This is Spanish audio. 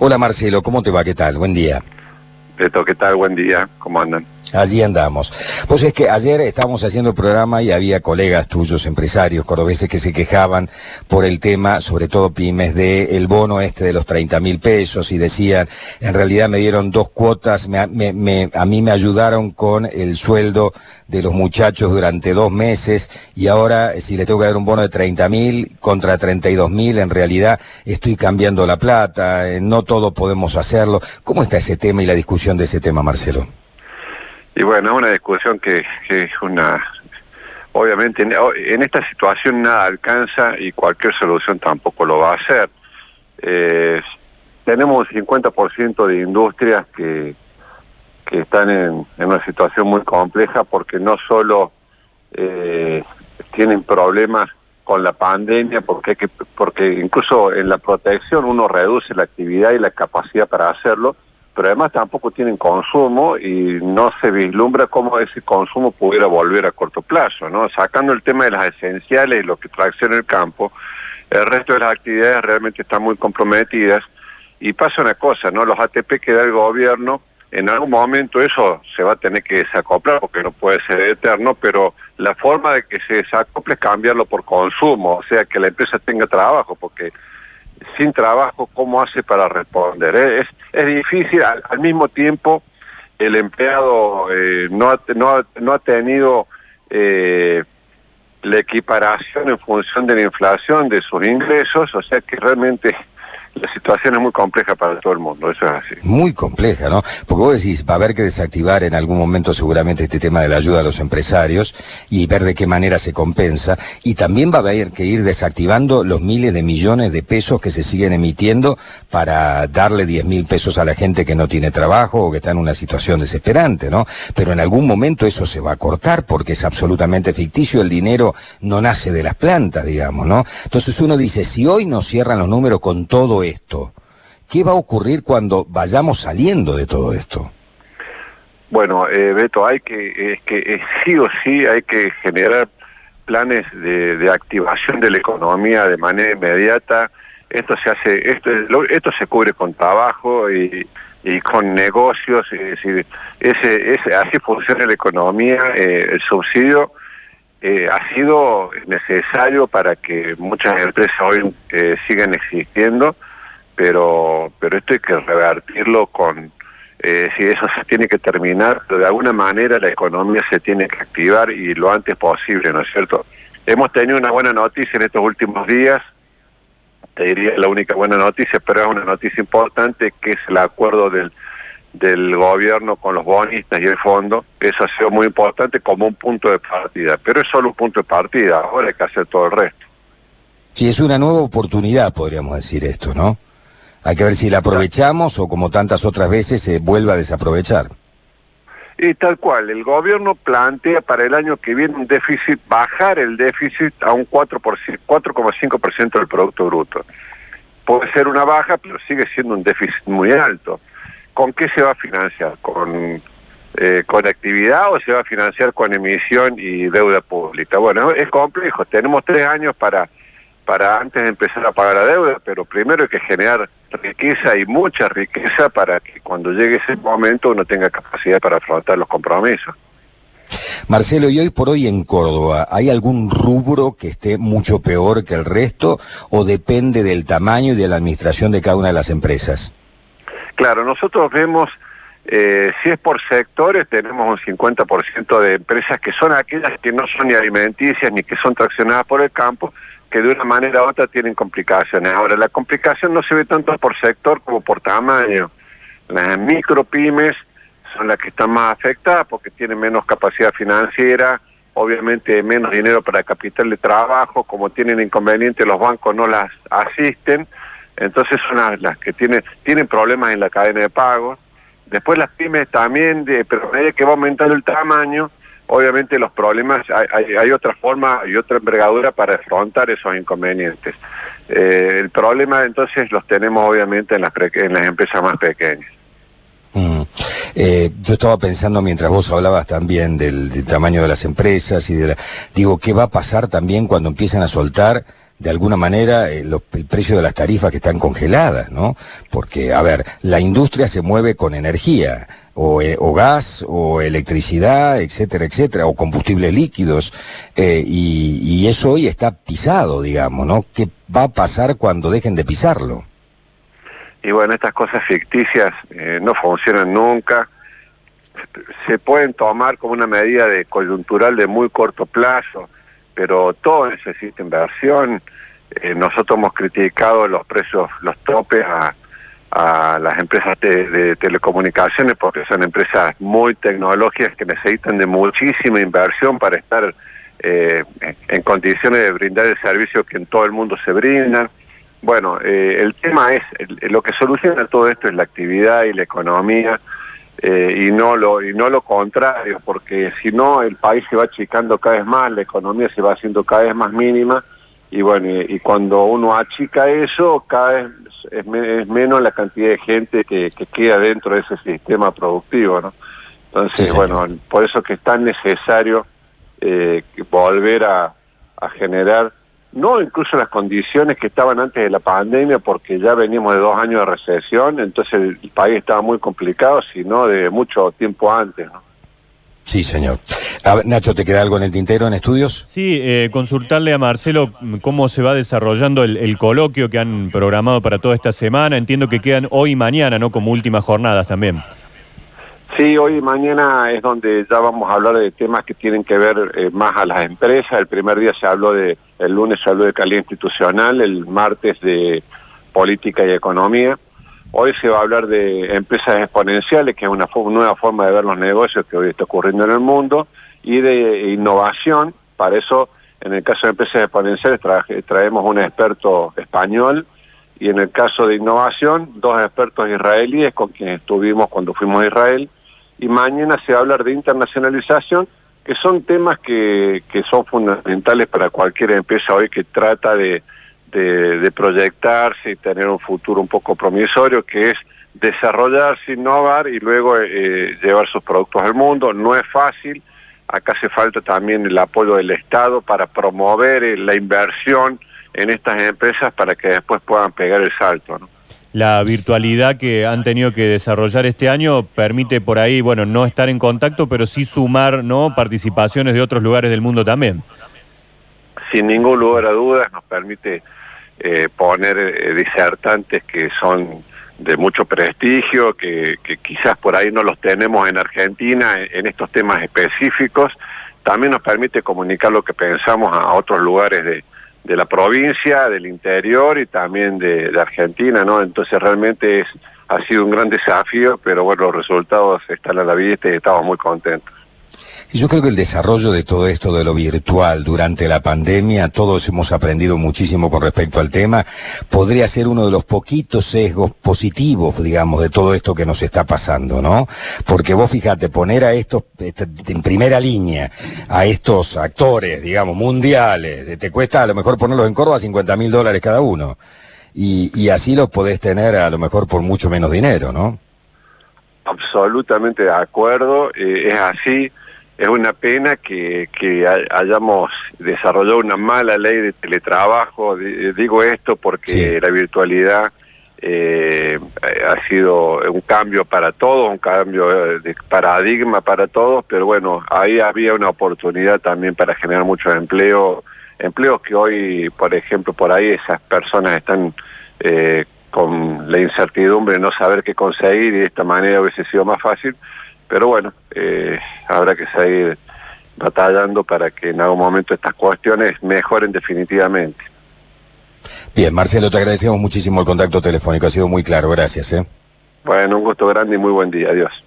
Hola Marcelo, ¿cómo te va? ¿Qué tal? Buen día. Beto, ¿qué tal? Buen día. ¿Cómo andan? Allí andamos. Pues es que ayer estábamos haciendo el programa y había colegas tuyos, empresarios cordobeses, que se quejaban por el tema, sobre todo pymes, de el bono este de los 30 mil pesos y decían, en realidad me dieron dos cuotas, me, me, a mí me ayudaron con el sueldo de los muchachos durante dos meses y ahora si le tengo que dar un bono de 30 mil contra 32 mil, en realidad estoy cambiando la plata, eh, no todos podemos hacerlo. ¿Cómo está ese tema y la discusión de ese tema, Marcelo? Y bueno, una discusión que, es una... Obviamente en, esta situación nada alcanza y cualquier solución tampoco lo va a hacer. Eh, tenemos un 50% de industrias que, que están en, una situación muy compleja porque no solo eh, tienen problemas con la pandemia, porque, que, porque incluso en la protección uno reduce la actividad y la capacidad para hacerlo, pero además tampoco tienen consumo y no se vislumbra cómo ese consumo pudiera volver a corto plazo, ¿no? Sacando el tema de las esenciales y lo que tracciona el campo, el resto de las actividades realmente están muy comprometidas y pasa una cosa, ¿no? Los ATP que da el gobierno, en algún momento eso se va a tener que desacoplar porque no puede ser eterno, pero la forma de que se desacople es cambiarlo por consumo, o sea, que la empresa tenga trabajo, porque sin trabajo, ¿cómo hace para responder? Es, es difícil, al, mismo tiempo el empleado eh, no, ha, no, no, ha, tenido eh, la equiparación en función de la inflación de sus ingresos, o sea que realmente la situación es muy compleja para todo el mundo, eso es así. Muy compleja, ¿no? Porque vos decís, va a haber que desactivar en algún momento seguramente este tema de la ayuda a los empresarios y ver de qué manera se compensa. Y también va a haber que ir desactivando los miles de millones de pesos que se siguen emitiendo para darle 10 mil pesos a la gente que no tiene trabajo o que está en una situación desesperante, ¿no? Pero en algún momento eso se va a cortar porque es absolutamente ficticio, el dinero no nace de las plantas, digamos, ¿no? Entonces uno dice, si hoy nos cierran los números con todo esto, ¿qué va a ocurrir cuando vayamos saliendo de todo esto? Bueno, eh, Beto, hay que, es que eh, sí o sí hay que generar planes de, activación de la economía de manera inmediata. Esto se hace, esto, esto se cubre con trabajo y, con negocios, es decir, ese, ese, así funciona la economía, eh, el subsidio eh, ha sido necesario para que muchas empresas hoy sigan existiendo pero, pero esto hay que revertirlo con, eh, si eso se tiene que terminar, de alguna manera la economía se tiene que activar y lo antes posible, ¿no es cierto? Hemos tenido una buena noticia en estos últimos días, te diría la única buena noticia, pero es una noticia importante, que es el acuerdo del, del gobierno con los bonistas y el fondo, eso ha sido muy importante como un punto de partida, pero es solo un punto de partida, ahora hay que hacer todo el resto. Sí, es una nueva oportunidad, podríamos decir esto, ¿no? Hay que ver si la aprovechamos o como tantas otras veces se vuelva a desaprovechar. Y tal cual, el gobierno plantea para el año que viene un déficit, bajar el déficit a un 4,5% del Producto Bruto. Puede ser una baja, pero sigue siendo un déficit muy alto. ¿Con qué se va a financiar? ¿Con, eh, ¿Con actividad o se va a financiar con emisión y deuda pública? Bueno, es complejo. Tenemos tres años para, para antes de empezar a pagar la deuda, pero primero hay que generar riqueza y mucha riqueza para que cuando llegue ese momento uno tenga capacidad para afrontar los compromisos. Marcelo, ¿y hoy por hoy en Córdoba hay algún rubro que esté mucho peor que el resto o depende del tamaño y de la administración de cada una de las empresas? Claro, nosotros vemos, eh, si es por sectores, tenemos un 50% de empresas que son aquellas que no son ni alimenticias ni que son traccionadas por el campo, que de una manera u otra tienen complicaciones. Ahora, la complicación no se ve tanto por sector como por tamaño. Las micropymes son las que están más afectadas porque tienen menos capacidad financiera, obviamente menos dinero para capital de trabajo, como tienen inconvenientes los bancos no las asisten, entonces son las, que tienen, tienen problemas en la cadena de pagos. Después las pymes también, de, pero a medida que va aumentando el tamaño, obviamente los problemas, hay, hay, otra forma y otra envergadura para afrontar esos inconvenientes. Eh, el problema entonces los tenemos obviamente en las, en las empresas más pequeñas. Mm. Eh, yo estaba pensando mientras vos hablabas también del, tamaño de las empresas y de la, digo, ¿qué va a pasar también cuando empiecen a soltar de alguna manera el precio de las tarifas que están congeladas, ¿no? Porque, a ver, la industria se mueve con energía, o, eh, gas, o electricidad, etcétera, etcétera, o combustibles líquidos, eh, y, eso hoy está pisado, digamos, ¿no? ¿Qué va a pasar cuando dejen de pisarlo? Y bueno, estas cosas ficticias eh, no funcionan nunca, se pueden tomar como una medida de coyuntural de muy corto plazo, pero todo necesita inversión. Eh, nosotros hemos criticado los precios, los topes a, las empresas de, telecomunicaciones porque son empresas muy tecnológicas que necesitan de muchísima inversión para estar eh, en condiciones de brindar el servicio que en todo el mundo se brindan. Bueno, eh, el tema es, lo que soluciona todo esto es la actividad y la economía eh, y no lo y no lo contrario, porque si no el país se va achicando cada vez más, la economía se va haciendo cada vez más mínima y bueno, y, cuando uno achica eso, cada vez es, menos la cantidad de gente que, queda dentro de ese sistema productivo, ¿no? Entonces, bueno, por eso que es tan necesario eh, volver a generar no incluso las condiciones que estaban antes de la pandemia, porque ya veníamos de dos años de recesión, entonces el, país estaba muy complicado, sino de mucho tiempo antes. ¿no? Sí, señor. Nacho, ¿te queda algo en el tintero en estudios? Sí, eh, consultarle a Marcelo cómo se va desarrollando el, el, coloquio que han programado para toda esta semana. Entiendo que quedan hoy y mañana, ¿no? Como últimas jornadas también. Sí, hoy y mañana es donde ya vamos a hablar de temas que tienen que ver eh, más a las empresas. El primer día se habló de, el lunes se habló de calidad institucional, el martes de política y economía. Hoy se va a hablar de empresas exponenciales, que es una nueva forma de ver los negocios que hoy está ocurriendo en el mundo, y de innovación. Para eso, en el caso de empresas exponenciales, traemos un experto español, y en el caso de innovación, dos expertos israelíes con quienes estuvimos cuando fuimos a Israel, y mañana se va a hablar de internacionalización, que son temas que, que son fundamentales para cualquier empresa hoy que trata de, de, proyectarse y tener un futuro un poco promisorio, que es desarrollarse, innovar y luego eh, llevar sus productos al mundo. No es fácil, acá hace falta también el apoyo del Estado para promover eh, la inversión en estas empresas para que después puedan pegar el salto. ¿no? la virtualidad que han tenido que desarrollar este año permite por ahí, bueno, no estar en contacto, pero sí sumar, ¿no? Participaciones de otros lugares del mundo también. Sin ningún lugar a dudas nos permite eh, poner eh, disertantes que son de mucho prestigio, que, quizás por ahí no los tenemos en Argentina en, estos temas específicos. También nos permite comunicar lo que pensamos a otros lugares de, de la provincia, del interior y también de, Argentina, ¿no? Entonces realmente es, ha sido un gran desafío, pero bueno, los resultados están a la vista y estamos muy contentos. Yo creo que el desarrollo de todo esto de lo virtual durante la pandemia, todos hemos aprendido muchísimo con respecto al tema, podría ser uno de los poquitos sesgos positivos, digamos, de todo esto que nos está pasando, ¿no? Porque vos fíjate, poner a estos, este, en primera línea, a estos actores, digamos, mundiales, te cuesta a lo mejor ponerlos en Córdoba 50 mil dólares cada uno. Y, y así los podés tener a lo mejor por mucho menos dinero, ¿no? Absolutamente de acuerdo, eh, es así es una pena que, hayamos desarrollado una mala ley de teletrabajo. Digo esto porque la virtualidad eh, ha sido un cambio para todos, un cambio de paradigma para todos, pero bueno, ahí había una oportunidad también para generar muchos empleos, empleos que hoy, por ejemplo, por ahí esas personas están eh, con la incertidumbre de no saber qué conseguir y de esta manera hubiese sido más fácil pero bueno, eh, habrá que seguir batallando para que en algún momento estas cuestiones mejoren definitivamente. Bien, Marcelo, te agradecemos muchísimo el contacto telefónico, ha sido muy claro, gracias. ¿eh? Bueno, un gusto grande y muy buen día, adiós.